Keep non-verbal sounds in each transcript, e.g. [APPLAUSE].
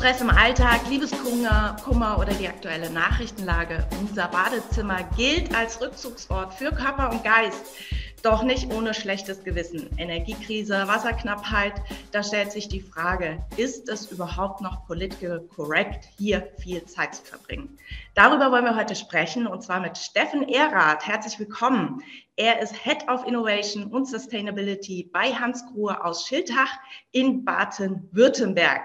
Stress im Alltag, Liebeskummer Kummer oder die aktuelle Nachrichtenlage. Unser Badezimmer gilt als Rückzugsort für Körper und Geist. Doch nicht ohne schlechtes Gewissen. Energiekrise, Wasserknappheit, da stellt sich die Frage, ist es überhaupt noch political correct, hier viel Zeit zu verbringen? Darüber wollen wir heute sprechen und zwar mit Steffen Erath. Herzlich willkommen. Er ist Head of Innovation und Sustainability bei Hans Grohe aus Schiltach in Baden-Württemberg.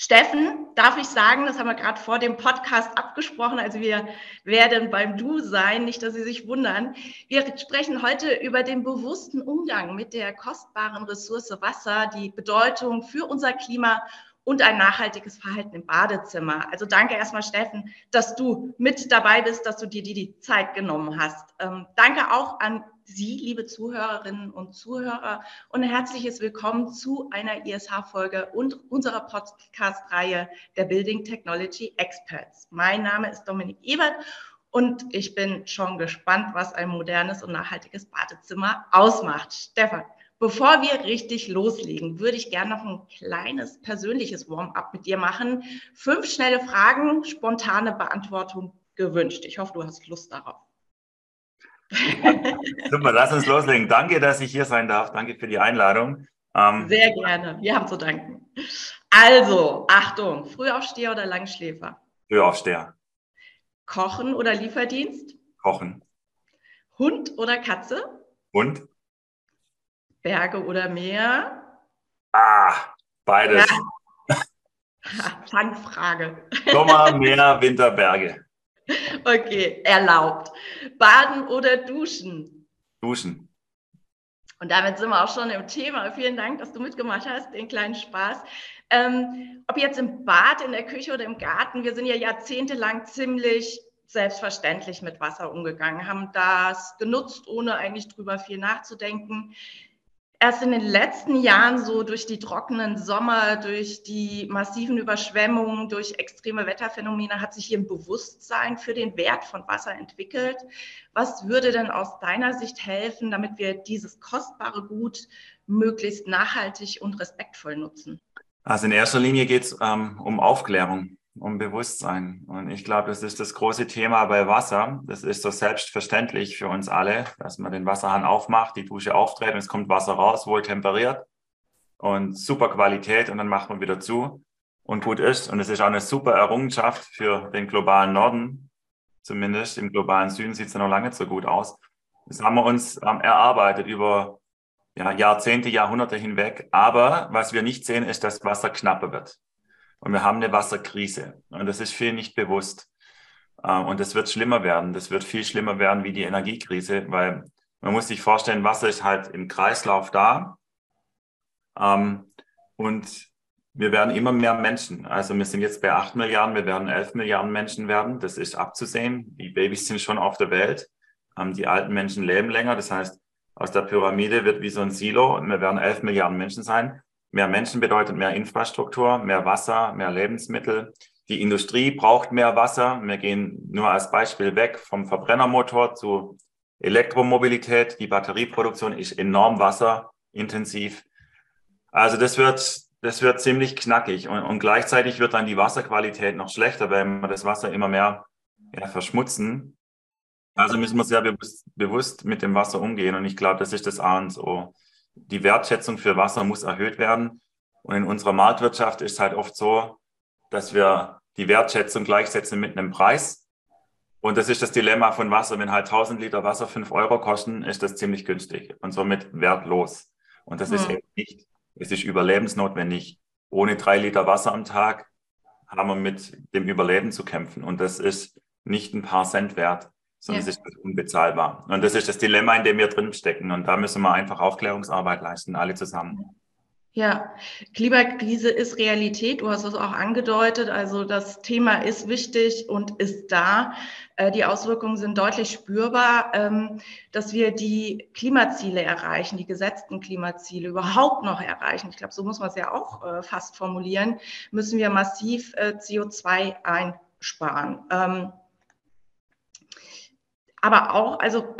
Steffen, darf ich sagen, das haben wir gerade vor dem Podcast abgesprochen, also wir werden beim Du sein, nicht, dass Sie sich wundern. Wir sprechen heute über den bewussten Umgang mit der kostbaren Ressource Wasser, die Bedeutung für unser Klima und ein nachhaltiges Verhalten im Badezimmer. Also danke erstmal, Steffen, dass du mit dabei bist, dass du dir die, die Zeit genommen hast. Ähm, danke auch an Sie, liebe Zuhörerinnen und Zuhörer, und ein herzliches Willkommen zu einer ISH-Folge und unserer Podcast-Reihe der Building Technology Experts. Mein Name ist Dominik Ebert und ich bin schon gespannt, was ein modernes und nachhaltiges Badezimmer ausmacht. Stefan, Bevor wir richtig loslegen, würde ich gerne noch ein kleines persönliches Warm-up mit dir machen. Fünf schnelle Fragen, spontane Beantwortung gewünscht. Ich hoffe, du hast Lust darauf. Super, lass uns loslegen. Danke, dass ich hier sein darf. Danke für die Einladung. Ähm, Sehr gerne. Wir haben zu danken. Also, Achtung, Frühaufsteher oder Langschläfer? Frühaufsteher. Kochen oder Lieferdienst? Kochen. Hund oder Katze? Hund. Berge oder Meer? Ah, beides. Ja. [LAUGHS] Fangfrage. Sommer, Meer, Winter, Berge. [LAUGHS] Okay, erlaubt. Baden oder duschen? Duschen. Und damit sind wir auch schon im Thema. Vielen Dank, dass du mitgemacht hast, den kleinen Spaß. Ähm, ob jetzt im Bad, in der Küche oder im Garten, wir sind ja jahrzehntelang ziemlich selbstverständlich mit Wasser umgegangen, haben das genutzt, ohne eigentlich drüber viel nachzudenken erst in den letzten Jahren so durch die trockenen Sommer, durch die massiven Überschwemmungen, durch extreme Wetterphänomene hat sich hier ein Bewusstsein für den Wert von Wasser entwickelt. Was würde denn aus deiner Sicht helfen, damit wir dieses kostbare Gut möglichst nachhaltig und respektvoll nutzen? Also in erster Linie geht es ähm, um Aufklärung um Bewusstsein. Und ich glaube, das ist das große Thema bei Wasser. Das ist so selbstverständlich für uns alle, dass man den Wasserhahn aufmacht, die Dusche aufdreht und es kommt Wasser raus, wohl temperiert und super Qualität und dann macht man wieder zu und gut ist. Und es ist auch eine super Errungenschaft für den globalen Norden. Zumindest im globalen Süden sieht es ja noch lange nicht so gut aus. Das haben wir uns ähm, erarbeitet über ja, Jahrzehnte, Jahrhunderte hinweg. Aber was wir nicht sehen, ist, dass Wasser knapper wird. Und wir haben eine Wasserkrise. Und das ist viel nicht bewusst. Ähm, und das wird schlimmer werden. Das wird viel schlimmer werden wie die Energiekrise, weil man muss sich vorstellen, Wasser ist halt im Kreislauf da. Ähm, und wir werden immer mehr Menschen. Also wir sind jetzt bei acht Milliarden, wir werden elf Milliarden Menschen werden. Das ist abzusehen. Die Babys sind schon auf der Welt. Ähm, die alten Menschen leben länger. Das heißt, aus der Pyramide wird wie so ein Silo und wir werden elf Milliarden Menschen sein. Mehr Menschen bedeutet mehr Infrastruktur, mehr Wasser, mehr Lebensmittel. Die Industrie braucht mehr Wasser. Wir gehen nur als Beispiel weg vom Verbrennermotor zu Elektromobilität. Die Batterieproduktion ist enorm wasserintensiv. Also das wird, das wird ziemlich knackig und, und gleichzeitig wird dann die Wasserqualität noch schlechter, wenn wir das Wasser immer mehr ja, verschmutzen. Also müssen wir sehr bewusst, bewusst mit dem Wasser umgehen und ich glaube, das ist das A und O die Wertschätzung für Wasser muss erhöht werden. Und in unserer Marktwirtschaft ist halt oft so, dass wir die Wertschätzung gleichsetzen mit einem Preis. Und das ist das Dilemma von Wasser. Wenn halt 1000 Liter Wasser 5 Euro kosten, ist das ziemlich günstig und somit wertlos. Und das hm. ist eben nicht. Es ist überlebensnotwendig. Ohne drei Liter Wasser am Tag haben wir mit dem Überleben zu kämpfen. Und das ist nicht ein paar Cent wert sondern ja. es ist unbezahlbar. Und das ist das Dilemma, in dem wir drin stecken. Und da müssen wir einfach Aufklärungsarbeit leisten, alle zusammen. Ja, Klimakrise ist Realität. Du hast es auch angedeutet. Also das Thema ist wichtig und ist da. Äh, die Auswirkungen sind deutlich spürbar. Ähm, dass wir die Klimaziele erreichen, die gesetzten Klimaziele überhaupt noch erreichen, ich glaube, so muss man es ja auch äh, fast formulieren, müssen wir massiv äh, CO2 einsparen. Aber auch, also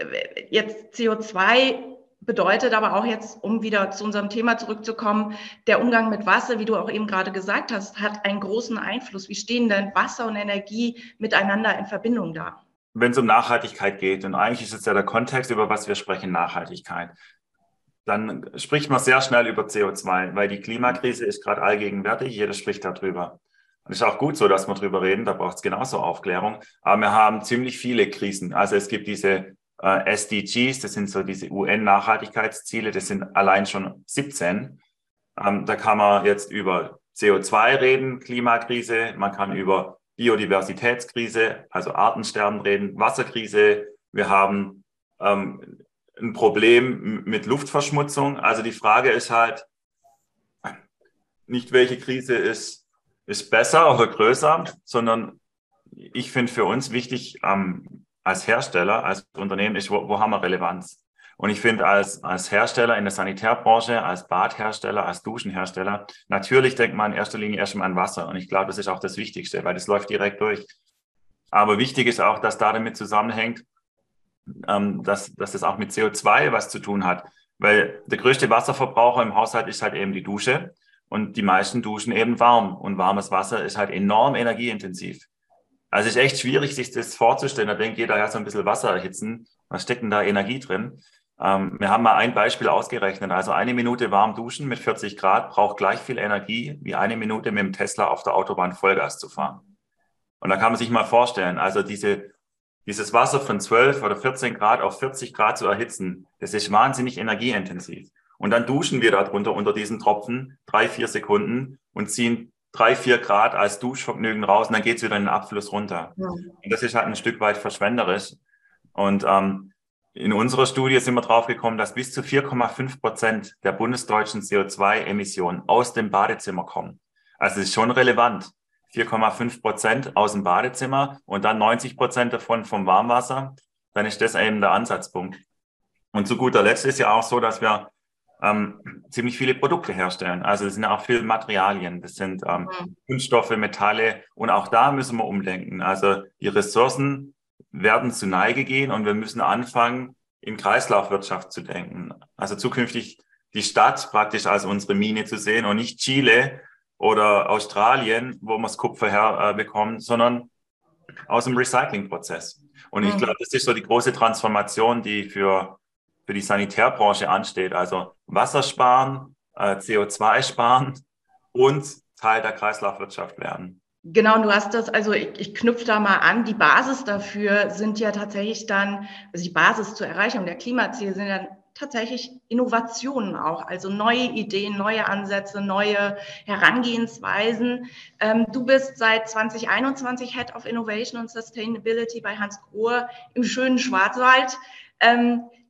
jetzt CO2 bedeutet aber auch jetzt, um wieder zu unserem Thema zurückzukommen, der Umgang mit Wasser, wie du auch eben gerade gesagt hast, hat einen großen Einfluss. Wie stehen denn Wasser und Energie miteinander in Verbindung da? Wenn es um Nachhaltigkeit geht, und eigentlich ist es ja der Kontext, über was wir sprechen, Nachhaltigkeit, dann spricht man sehr schnell über CO2, weil die Klimakrise ist gerade allgegenwärtig, jeder spricht darüber. Es ist auch gut so, dass wir darüber reden, da braucht es genauso Aufklärung. Aber wir haben ziemlich viele Krisen. Also es gibt diese äh, SDGs, das sind so diese UN-Nachhaltigkeitsziele, das sind allein schon 17. Ähm, da kann man jetzt über CO2 reden, Klimakrise, man kann über Biodiversitätskrise, also Artensterben reden, Wasserkrise. Wir haben ähm, ein Problem mit Luftverschmutzung. Also die Frage ist halt nicht, welche Krise ist, ist besser oder größer, sondern ich finde für uns wichtig, ähm, als Hersteller, als Unternehmen ist, wo, wo haben wir Relevanz? Und ich finde, als, als Hersteller in der Sanitärbranche, als Badhersteller, als Duschenhersteller, natürlich denkt man in erster Linie erstmal an Wasser. Und ich glaube, das ist auch das Wichtigste, weil das läuft direkt durch. Aber wichtig ist auch, dass da damit zusammenhängt, ähm, dass, dass das auch mit CO2 was zu tun hat. Weil der größte Wasserverbraucher im Haushalt ist halt eben die Dusche. Und die meisten duschen eben warm. Und warmes Wasser ist halt enorm energieintensiv. Also es ist echt schwierig, sich das vorzustellen. Da denkt jeder, ja, so ein bisschen Wasser erhitzen. Was steckt denn da Energie drin? Ähm, wir haben mal ein Beispiel ausgerechnet. Also eine Minute warm duschen mit 40 Grad braucht gleich viel Energie, wie eine Minute mit dem Tesla auf der Autobahn Vollgas zu fahren. Und da kann man sich mal vorstellen, also diese, dieses Wasser von 12 oder 14 Grad auf 40 Grad zu erhitzen, das ist wahnsinnig energieintensiv. Und dann duschen wir darunter unter diesen Tropfen drei, vier Sekunden und ziehen drei, vier Grad als Duschvergnügen raus und dann geht es wieder in den Abfluss runter. Ja. Und das ist halt ein Stück weit verschwenderisch. Und ähm, in unserer Studie sind wir drauf gekommen, dass bis zu 4,5 Prozent der bundesdeutschen CO2-Emissionen aus dem Badezimmer kommen. Also es ist schon relevant. 4,5 Prozent aus dem Badezimmer und dann 90 Prozent davon vom Warmwasser. Dann ist das eben der Ansatzpunkt. Und zu guter Letzt ist ja auch so, dass wir ähm, ziemlich viele Produkte herstellen. Also es sind auch viele Materialien, das sind ähm, mhm. Kunststoffe, Metalle und auch da müssen wir umdenken. Also die Ressourcen werden zu Neige gehen und wir müssen anfangen, in Kreislaufwirtschaft zu denken. Also zukünftig die Stadt praktisch als unsere Mine zu sehen und nicht Chile oder Australien, wo wir das Kupfer herbekommen, äh, sondern aus dem Recyclingprozess. Und ich mhm. glaube, das ist so die große Transformation, die für für die Sanitärbranche ansteht. Also Wasser sparen, äh, CO2 sparen und Teil der Kreislaufwirtschaft werden. Genau, du hast das, also ich, ich knüpfe da mal an, die Basis dafür sind ja tatsächlich dann, also die Basis zur Erreichung der Klimaziele sind dann tatsächlich Innovationen auch, also neue Ideen, neue Ansätze, neue Herangehensweisen. Ähm, du bist seit 2021 Head of Innovation and Sustainability bei Hans Grohe im schönen Schwarzwald.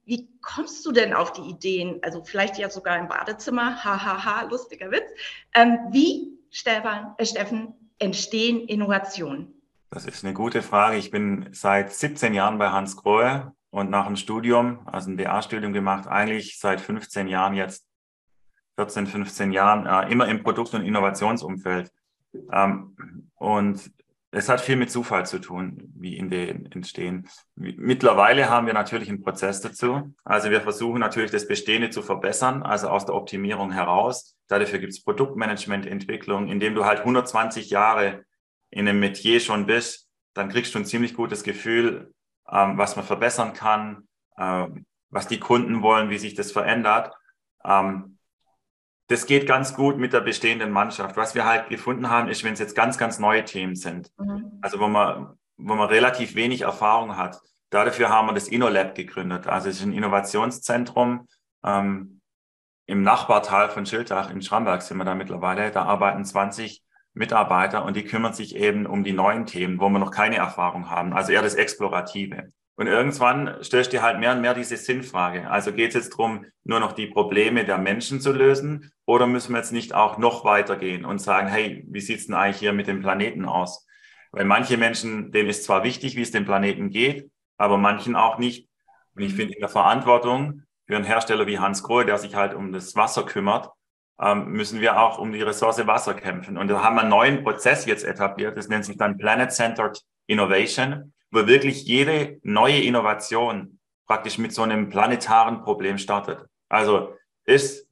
Wie kommst du denn auf die Ideen? Also vielleicht ja sogar im Badezimmer, hahaha, lustiger Witz. Ähm, wie, Stefan, äh, Steffen, entstehen Innovationen? Das ist eine gute Frage. Ich bin seit 17 Jahren bei Hans Grohe und nach dem Studium, also ein BA-Studium gemacht, eigentlich seit 15 Jahren jetzt, 14, 15 Jahren, äh, immer im Produkt- und Innovationsumfeld. Ähm, und es hat viel mit Zufall zu tun, wie Ideen entstehen. Mittlerweile haben wir natürlich einen Prozess dazu. Also wir versuchen natürlich das Bestehende zu verbessern, also aus der Optimierung heraus. Dafür gibt es Produktmanagement, Entwicklung, indem du halt 120 Jahre in einem Metier schon bist, dann kriegst du ein ziemlich gutes Gefühl, ähm, was man verbessern kann, ähm, was die Kunden wollen, wie sich das verändert. Ähm, das geht ganz gut mit der bestehenden Mannschaft. Was wir halt gefunden haben, ist, wenn es jetzt ganz, ganz neue Themen sind, mhm. also wo man, wo man relativ wenig Erfahrung hat. Dafür haben wir das InnoLab gegründet. Also es ist ein Innovationszentrum ähm, im Nachbartal von Schildach in Schramberg sind wir da mittlerweile. Da arbeiten 20 Mitarbeiter und die kümmern sich eben um die neuen Themen, wo wir noch keine Erfahrung haben. Also eher das Explorative. Und irgendwann stellst du halt mehr und mehr diese Sinnfrage. Also geht es jetzt darum, nur noch die Probleme der Menschen zu lösen oder müssen wir jetzt nicht auch noch weitergehen und sagen, hey, wie sieht's denn eigentlich hier mit dem Planeten aus? Weil manche Menschen, denen ist zwar wichtig, wie es dem Planeten geht, aber manchen auch nicht. Und ich finde in der Verantwortung für einen Hersteller wie Hans Grohe, der sich halt um das Wasser kümmert, ähm, müssen wir auch um die Ressource Wasser kämpfen. Und da haben wir einen neuen Prozess jetzt etabliert. Das nennt sich dann Planet Centered Innovation wo wirklich jede neue Innovation praktisch mit so einem planetaren Problem startet. Also ist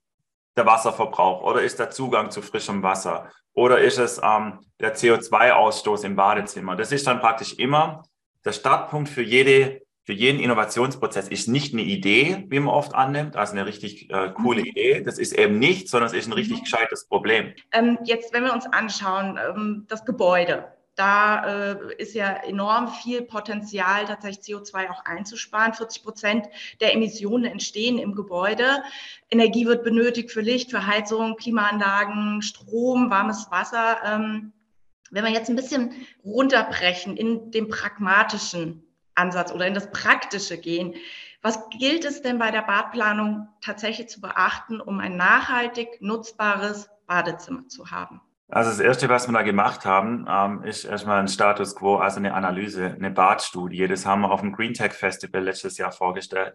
der Wasserverbrauch oder ist der Zugang zu frischem Wasser oder ist es ähm, der CO2-Ausstoß im Badezimmer? Das ist dann praktisch immer der Startpunkt für jede für jeden Innovationsprozess ist nicht eine Idee, wie man oft annimmt, also eine richtig äh, coole mhm. Idee. Das ist eben nicht, sondern es ist ein richtig mhm. gescheites Problem. Ähm, jetzt, wenn wir uns anschauen, ähm, das Gebäude, da äh, ist ja enorm viel Potenzial, tatsächlich CO2 auch einzusparen. 40 Prozent der Emissionen entstehen im Gebäude. Energie wird benötigt für Licht, für Heizung, Klimaanlagen, Strom, warmes Wasser. Ähm, wenn wir jetzt ein bisschen runterbrechen in dem pragmatischen Ansatz oder in das Praktische gehen. Was gilt es denn bei der Badplanung tatsächlich zu beachten, um ein nachhaltig nutzbares Badezimmer zu haben? Also das Erste, was wir da gemacht haben, ähm, ist erstmal ein Status quo, also eine Analyse, eine Badstudie. Das haben wir auf dem Green Tech Festival letztes Jahr vorgestellt.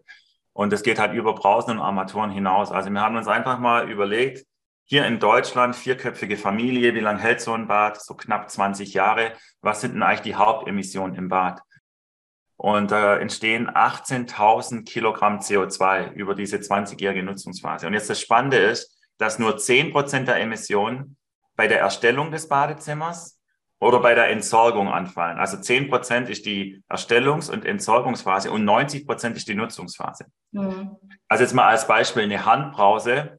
Und das geht halt über Brausen und Armaturen hinaus. Also wir haben uns einfach mal überlegt, hier in Deutschland, vierköpfige Familie, wie lange hält so ein Bad? So knapp 20 Jahre. Was sind denn eigentlich die Hauptemissionen im Bad? Und da äh, entstehen 18.000 Kilogramm CO2 über diese 20-jährige Nutzungsphase. Und jetzt das Spannende ist, dass nur 10 Prozent der Emissionen bei der Erstellung des Badezimmers oder bei der Entsorgung anfallen. Also 10 Prozent ist die Erstellungs- und Entsorgungsphase und 90 Prozent ist die Nutzungsphase. Mhm. Also jetzt mal als Beispiel eine Handbrause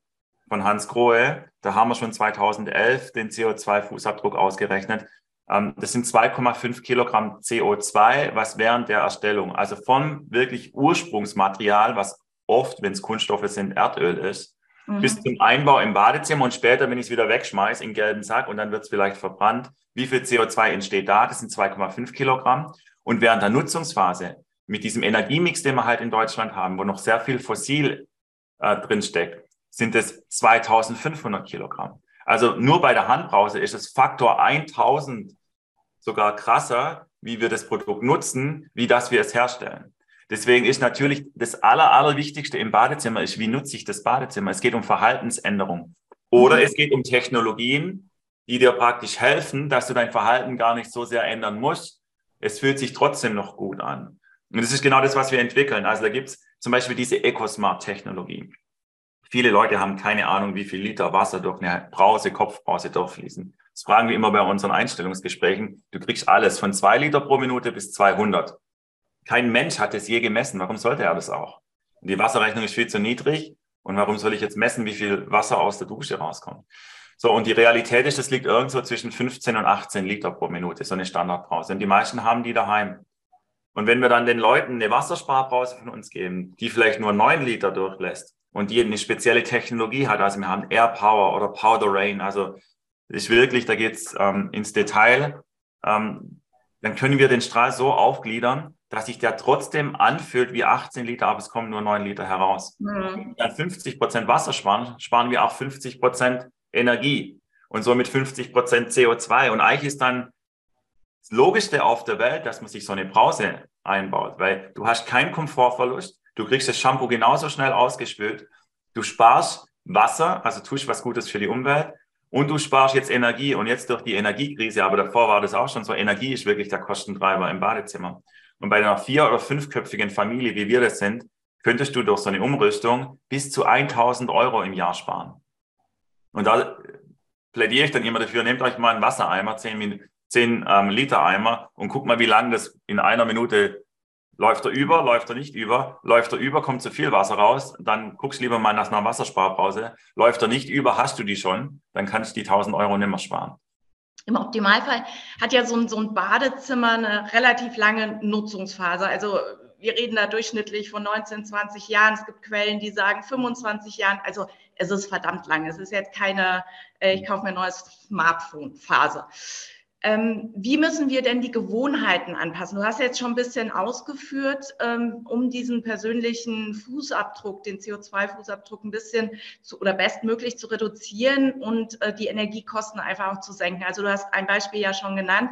von Hans Grohe. Da haben wir schon 2011 den CO2-Fußabdruck ausgerechnet. Ähm, das sind 2,5 Kilogramm CO2, was während der Erstellung, also vom wirklich Ursprungsmaterial, was oft, wenn es Kunststoffe sind, Erdöl ist, mhm. bis zum Einbau im Badezimmer und später, wenn ich es wieder wegschmeiße, in gelben Sack und dann wird es vielleicht verbrannt. Wie viel CO2 entsteht da? Das sind 2,5 Kilogramm. Und während der Nutzungsphase mit diesem Energiemix, den wir halt in Deutschland haben, wo noch sehr viel Fossil äh, drinsteckt, sind es 2500 Kilogramm. Also nur bei der Handbrause ist es Faktor 1000 sogar krasser, wie wir das Produkt nutzen, wie das wir es herstellen. Deswegen ist natürlich das Aller, Allerwichtigste im Badezimmer ist, wie nutze ich das Badezimmer? Es geht um Verhaltensänderung. Oder mhm. es geht um Technologien, die dir praktisch helfen, dass du dein Verhalten gar nicht so sehr ändern musst. Es fühlt sich trotzdem noch gut an. Und das ist genau das, was wir entwickeln. Also da gibt es zum Beispiel diese EcoSmart-Technologie. Viele Leute haben keine Ahnung, wie viel Liter Wasser durch eine Brause, Kopfbrause durchfließen. Das fragen wir immer bei unseren Einstellungsgesprächen. Du kriegst alles von zwei Liter pro Minute bis 200. Kein Mensch hat es je gemessen. Warum sollte er das auch? Die Wasserrechnung ist viel zu niedrig. Und warum soll ich jetzt messen, wie viel Wasser aus der Dusche rauskommt? So, und die Realität ist, das liegt irgendwo zwischen 15 und 18 Liter pro Minute, so eine Standardbrause. Und die meisten haben die daheim. Und wenn wir dann den Leuten eine Wassersparbrause von uns geben, die vielleicht nur 9 Liter durchlässt, und die eine spezielle Technologie hat. Also wir haben Air Power oder Powder Rain. Also ist wirklich, da geht's ähm, ins Detail. Ähm, dann können wir den Strahl so aufgliedern, dass sich der trotzdem anfühlt wie 18 Liter, aber es kommen nur 9 Liter heraus. Mhm. Dann 50 Prozent Wasser sparen, sparen wir auch 50 Prozent Energie und somit 50 Prozent CO2. Und eigentlich ist dann das Logischste auf der Welt, dass man sich so eine Brause einbaut, weil du hast keinen Komfortverlust, Du kriegst das Shampoo genauso schnell ausgespült. Du sparst Wasser, also tust was Gutes für die Umwelt. Und du sparst jetzt Energie. Und jetzt durch die Energiekrise, aber davor war das auch schon so, Energie ist wirklich der Kostentreiber im Badezimmer. Und bei einer vier- oder fünfköpfigen Familie, wie wir das sind, könntest du durch so eine Umrüstung bis zu 1000 Euro im Jahr sparen. Und da plädiere ich dann immer dafür, nehmt euch mal einen Wassereimer, 10, 10 ähm, Liter Eimer und guckt mal, wie lange das in einer Minute Läuft er über, läuft er nicht über, läuft er über, kommt zu viel Wasser raus, dann guckst lieber mal nach einer Wassersparbause. Läuft er nicht über, hast du die schon, dann kannst du die 1000 Euro nicht mehr sparen. Im Optimalfall hat ja so ein, so ein Badezimmer eine relativ lange Nutzungsphase. Also wir reden da durchschnittlich von 19, 20 Jahren. Es gibt Quellen, die sagen 25 Jahren. Also es ist verdammt lang. Es ist jetzt keine, äh, ich kaufe mir ein neues Smartphone-Phase. Ähm, wie müssen wir denn die Gewohnheiten anpassen? Du hast jetzt schon ein bisschen ausgeführt, ähm, um diesen persönlichen Fußabdruck, den CO2-Fußabdruck ein bisschen zu, oder bestmöglich zu reduzieren und äh, die Energiekosten einfach auch zu senken. Also du hast ein Beispiel ja schon genannt.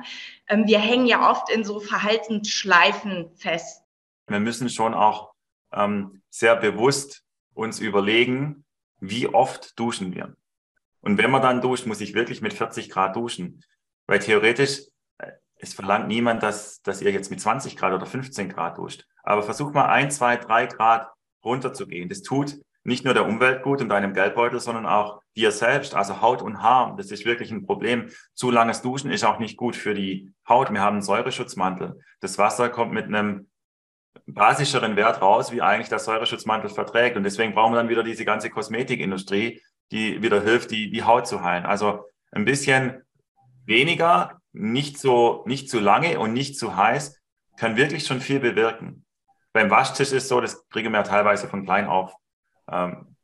Ähm, wir hängen ja oft in so Verhaltensschleifen fest. Wir müssen schon auch ähm, sehr bewusst uns überlegen, wie oft duschen wir. Und wenn man dann duscht, muss ich wirklich mit 40 Grad duschen. Weil theoretisch, äh, es verlangt niemand, dass, dass ihr jetzt mit 20 Grad oder 15 Grad duscht. Aber versuch mal ein, zwei, drei Grad runterzugehen. Das tut nicht nur der Umwelt gut und deinem Geldbeutel, sondern auch dir selbst, also Haut und Haar. Das ist wirklich ein Problem. Zu langes Duschen ist auch nicht gut für die Haut. Wir haben einen Säureschutzmantel. Das Wasser kommt mit einem basischeren Wert raus, wie eigentlich der Säureschutzmantel verträgt. Und deswegen brauchen wir dann wieder diese ganze Kosmetikindustrie, die wieder hilft, die, die Haut zu heilen. Also ein bisschen weniger, nicht so, nicht zu lange und nicht zu heiß, kann wirklich schon viel bewirken. Beim Waschtisch ist so, das kriegen wir teilweise von klein auf ähm,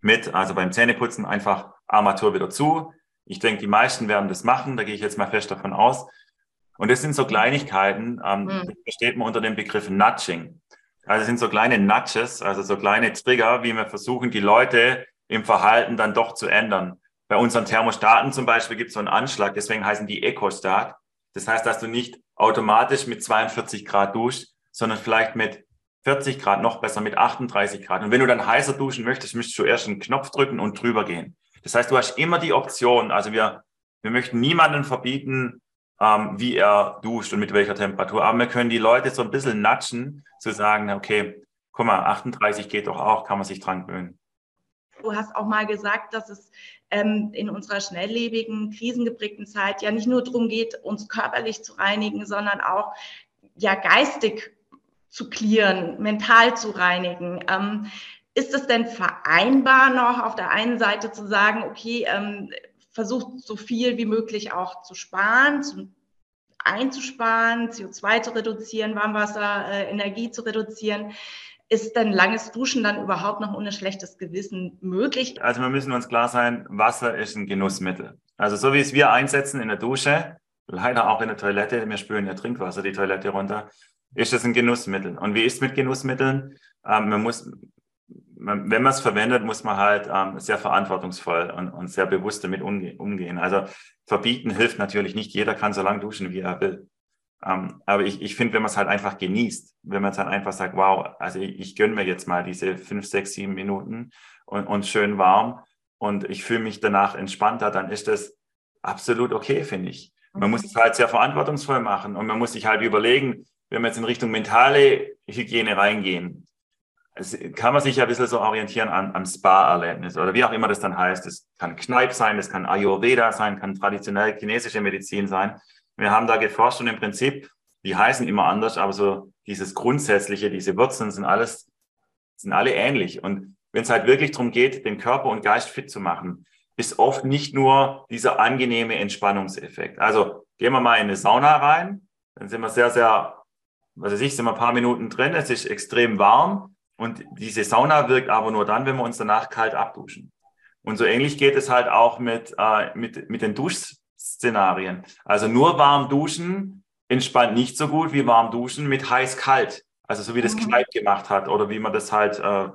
mit. Also beim Zähneputzen einfach Armatur wieder zu. Ich denke, die meisten werden das machen, da gehe ich jetzt mal fest davon aus. Und das sind so Kleinigkeiten, ähm, mhm. das versteht man unter dem Begriff Nudging. Also sind so kleine Nudges, also so kleine Trigger, wie wir versuchen, die Leute im Verhalten dann doch zu ändern. Bei unseren Thermostaten zum Beispiel gibt es so einen Anschlag, deswegen heißen die Ecostat. Das heißt, dass du nicht automatisch mit 42 Grad duschst, sondern vielleicht mit 40 Grad, noch besser mit 38 Grad. Und wenn du dann heißer duschen möchtest, müsstest du erst einen Knopf drücken und drüber gehen. Das heißt, du hast immer die Option. Also wir, wir möchten niemanden verbieten, ähm, wie er duscht und mit welcher Temperatur. Aber wir können die Leute so ein bisschen natschen, zu sagen, okay, guck mal, 38 geht doch auch, kann man sich dran gewöhnen. Du hast auch mal gesagt, dass es ähm, in unserer schnelllebigen, krisengeprägten Zeit ja nicht nur darum geht, uns körperlich zu reinigen, sondern auch ja geistig zu klären, mental zu reinigen. Ähm, ist es denn vereinbar noch auf der einen Seite zu sagen, okay, ähm, versucht so viel wie möglich auch zu sparen, zu, einzusparen, CO2 zu reduzieren, Warmwasser, äh, Energie zu reduzieren. Ist denn langes Duschen dann überhaupt noch ohne schlechtes Gewissen möglich? Also wir müssen uns klar sein, Wasser ist ein Genussmittel. Also so wie es wir einsetzen in der Dusche, leider auch in der Toilette, wir spüren ja Trinkwasser die Toilette runter, ist es ein Genussmittel. Und wie ist es mit Genussmitteln? Ähm, man muss, man, wenn man es verwendet, muss man halt ähm, sehr verantwortungsvoll und, und sehr bewusst damit umge umgehen. Also verbieten hilft natürlich nicht. Jeder kann so lange duschen, wie er will. Ähm, aber ich, ich finde, wenn man es halt einfach genießt, wenn man es dann halt einfach sagt, wow, also ich, ich gönne mir jetzt mal diese fünf, sechs, sieben Minuten und, und schön warm und ich fühle mich danach entspannter, dann ist das absolut okay, finde ich. Man muss es halt sehr verantwortungsvoll machen und man muss sich halt überlegen, wenn wir jetzt in Richtung mentale Hygiene reingehen, es kann man sich ja ein bisschen so orientieren an, am Spa-Erlebnis oder wie auch immer das dann heißt. Es kann Kneipp sein, das kann Ayurveda sein, kann traditionell chinesische Medizin sein. Wir haben da geforscht und im Prinzip, die heißen immer anders, aber so dieses Grundsätzliche, diese Wurzeln sind alles, sind alle ähnlich. Und wenn es halt wirklich darum geht, den Körper und Geist fit zu machen, ist oft nicht nur dieser angenehme Entspannungseffekt. Also gehen wir mal in eine Sauna rein, dann sind wir sehr, sehr was weiß ich, sind wir ein paar Minuten drin, es ist extrem warm und diese Sauna wirkt aber nur dann, wenn wir uns danach kalt abduschen. Und so ähnlich geht es halt auch mit, äh, mit, mit den Duschszenarien. Also nur warm duschen entspannt nicht so gut wie warm duschen mit heiß-kalt. Also so wie das mhm. Kneipp gemacht hat oder wie man das halt, äh,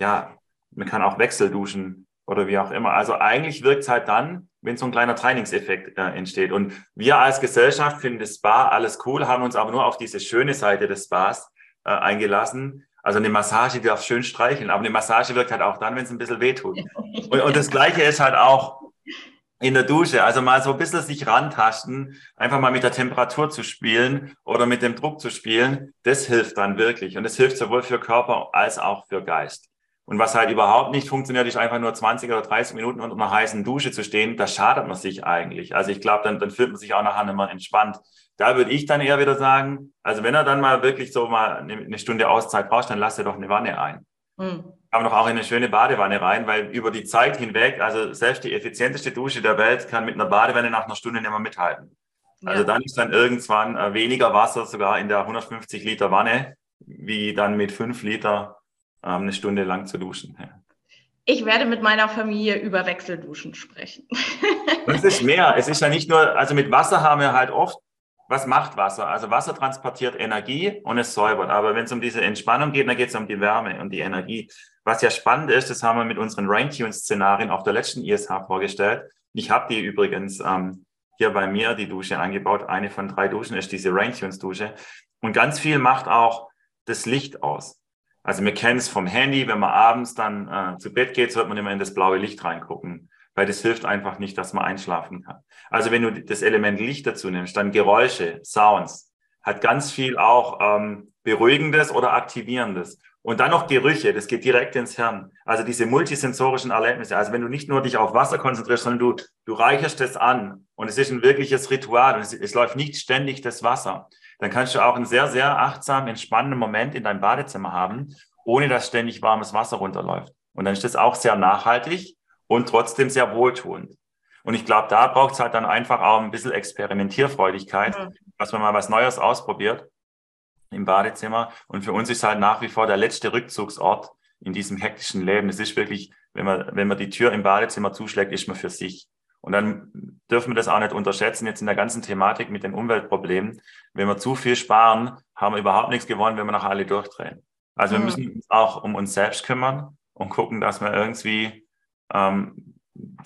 ja, man kann auch Wechselduschen oder wie auch immer. Also eigentlich wirkt es halt dann, wenn so ein kleiner Trainingseffekt äh, entsteht. Und wir als Gesellschaft finden das Spa alles cool, haben uns aber nur auf diese schöne Seite des Spas äh, eingelassen. Also eine Massage darf schön streicheln, aber eine Massage wirkt halt auch dann, wenn es ein bisschen wehtut. [LAUGHS] Und, und das Gleiche ist halt auch in der Dusche. Also mal so ein bisschen sich rantasten, einfach mal mit der Temperatur zu spielen oder mit dem Druck zu spielen, das hilft dann wirklich. Und das hilft sowohl für Körper als auch für Geist. Und was halt überhaupt nicht funktioniert, ist einfach nur 20 oder 30 Minuten unter einer heißen Dusche zu stehen. Da schadet man sich eigentlich. Also ich glaube, dann, dann fühlt man sich auch nachher nicht mehr entspannt. Da würde ich dann eher wieder sagen, also wenn er dann mal wirklich so mal eine Stunde Auszeit braucht, dann lass er doch eine Wanne ein. Mhm. Man doch auch in eine schöne Badewanne rein, weil über die Zeit hinweg, also selbst die effizienteste Dusche der Welt kann mit einer Badewanne nach einer Stunde nicht mehr mithalten. Ja. Also dann ist dann irgendwann äh, weniger Wasser sogar in der 150 Liter Wanne, wie dann mit fünf Liter ähm, eine Stunde lang zu duschen. Ja. Ich werde mit meiner Familie über Wechselduschen sprechen. es ist mehr. Es ist ja nicht nur, also mit Wasser haben wir halt oft, was macht Wasser? Also Wasser transportiert Energie und es säubert. Aber wenn es um diese Entspannung geht, dann geht es um die Wärme und die Energie. Was ja spannend ist, das haben wir mit unseren Raintune-Szenarien auf der letzten ISH vorgestellt. Ich habe die übrigens ähm, hier bei mir, die Dusche eingebaut. Eine von drei Duschen ist diese Raintunes-Dusche. Und ganz viel macht auch das Licht aus. Also wir kennen es vom Handy, wenn man abends dann äh, zu Bett geht, sollte man immer in das blaue Licht reingucken, weil das hilft einfach nicht, dass man einschlafen kann. Also wenn du das Element Licht dazu nimmst, dann Geräusche, Sounds, hat ganz viel auch ähm, Beruhigendes oder Aktivierendes. Und dann noch Gerüche, das geht direkt ins Hirn. Also diese multisensorischen Erlebnisse. Also wenn du nicht nur dich auf Wasser konzentrierst, sondern du, du reicherst es an und es ist ein wirkliches Ritual und es, es läuft nicht ständig das Wasser, dann kannst du auch einen sehr, sehr achtsamen, entspannenden Moment in deinem Badezimmer haben, ohne dass ständig warmes Wasser runterläuft. Und dann ist das auch sehr nachhaltig und trotzdem sehr wohltuend. Und ich glaube, da braucht es halt dann einfach auch ein bisschen Experimentierfreudigkeit, mhm. dass man mal was Neues ausprobiert im Badezimmer. Und für uns ist halt nach wie vor der letzte Rückzugsort in diesem hektischen Leben. Es ist wirklich, wenn man, wenn man die Tür im Badezimmer zuschlägt, ist man für sich. Und dann dürfen wir das auch nicht unterschätzen, jetzt in der ganzen Thematik mit den Umweltproblemen. Wenn wir zu viel sparen, haben wir überhaupt nichts gewonnen, wenn wir noch alle durchdrehen. Also mhm. wir müssen uns auch um uns selbst kümmern und gucken, dass wir irgendwie ähm,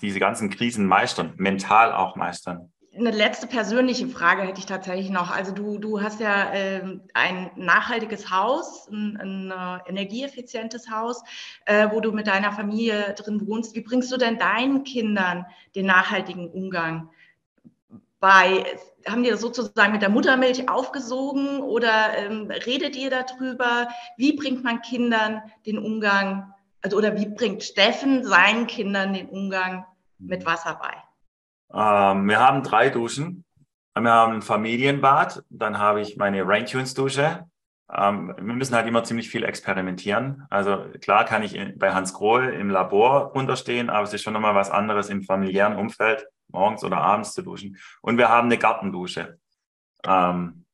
diese ganzen Krisen meistern, mental auch meistern eine letzte persönliche Frage hätte ich tatsächlich noch. Also du, du hast ja äh, ein nachhaltiges Haus, ein, ein äh, energieeffizientes Haus, äh, wo du mit deiner Familie drin wohnst. Wie bringst du denn deinen Kindern den nachhaltigen Umgang bei? Haben die das sozusagen mit der Muttermilch aufgesogen oder ähm, redet ihr darüber? Wie bringt man Kindern den Umgang, also oder wie bringt Steffen seinen Kindern den Umgang mit Wasser bei? Ähm, wir haben drei Duschen. Wir haben ein Familienbad, dann habe ich meine Raintunes-Dusche. Ähm, wir müssen halt immer ziemlich viel experimentieren. Also klar kann ich bei Hans Grohl im Labor unterstehen, aber es ist schon nochmal was anderes im familiären Umfeld, morgens oder abends zu duschen. Und wir haben eine Gartendusche. Ähm,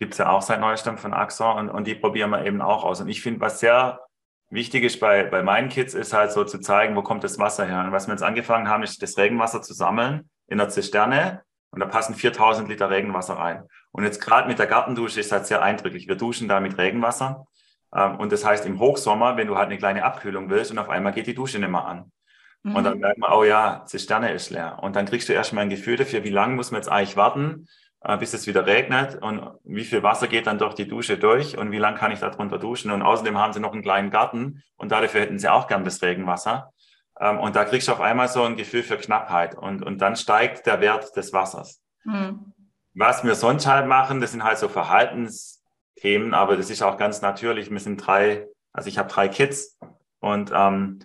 Gibt es ja auch seit Neuestem von Axon und, und die probieren wir eben auch aus. Und ich finde, was sehr wichtig ist bei, bei meinen Kids, ist halt so zu zeigen, wo kommt das Wasser her. Und was wir jetzt angefangen haben, ist das Regenwasser zu sammeln in der Zisterne. Und da passen 4000 Liter Regenwasser rein. Und jetzt gerade mit der Gartendusche ist halt sehr eindrücklich. Wir duschen da mit Regenwasser. Ähm, und das heißt, im Hochsommer, wenn du halt eine kleine Abkühlung willst und auf einmal geht die Dusche nicht mehr an. Mhm. Und dann mhm. merkt man, oh ja, Zisterne ist leer. Und dann kriegst du erstmal ein Gefühl dafür, wie lange muss man jetzt eigentlich warten, bis es wieder regnet und wie viel Wasser geht dann durch die Dusche durch und wie lange kann ich da drunter duschen. Und außerdem haben sie noch einen kleinen Garten und dafür hätten sie auch gern das Regenwasser. Ähm, und da kriegst du auf einmal so ein Gefühl für Knappheit und, und dann steigt der Wert des Wassers. Mhm. Was wir sonst halt machen, das sind halt so Verhaltensthemen, aber das ist auch ganz natürlich. Wir sind drei, also ich habe drei Kids und ähm,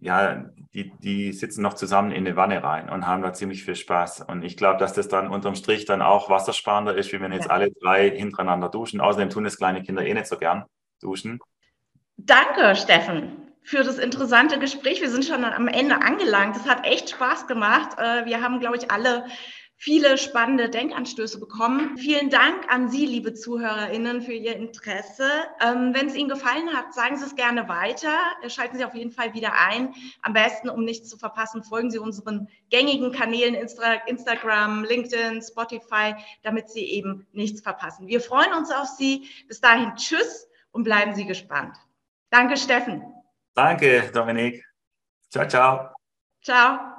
ja, die, die sitzen noch zusammen in eine Wanne rein und haben da ziemlich viel Spaß. Und ich glaube, dass das dann unterm Strich dann auch wassersparender ist, wie wenn jetzt ja. alle drei hintereinander duschen. Außerdem tun es kleine Kinder eh nicht so gern duschen. Danke, Steffen, für das interessante Gespräch. Wir sind schon am Ende angelangt. Es hat echt Spaß gemacht. Äh, wir haben, glaube ich, alle viele spannende Denkanstöße bekommen. Vielen Dank an Sie, liebe ZuhörerInnen, für Ihr Interesse. Ähm, wenn es Ihnen gefallen hat, sagen Sie es gerne weiter. Schalten Sie auf jeden Fall wieder ein. Am besten, um nichts zu verpassen, folgen Sie unseren gängigen Kanälen Insta Instagram, LinkedIn, Spotify, damit Sie eben nichts verpassen. Wir freuen uns auf Sie. Bis dahin, tschüss und bleiben Sie gespannt. Danke, Steffen. Danke, Dominik. Ciao, ciao. Ciao.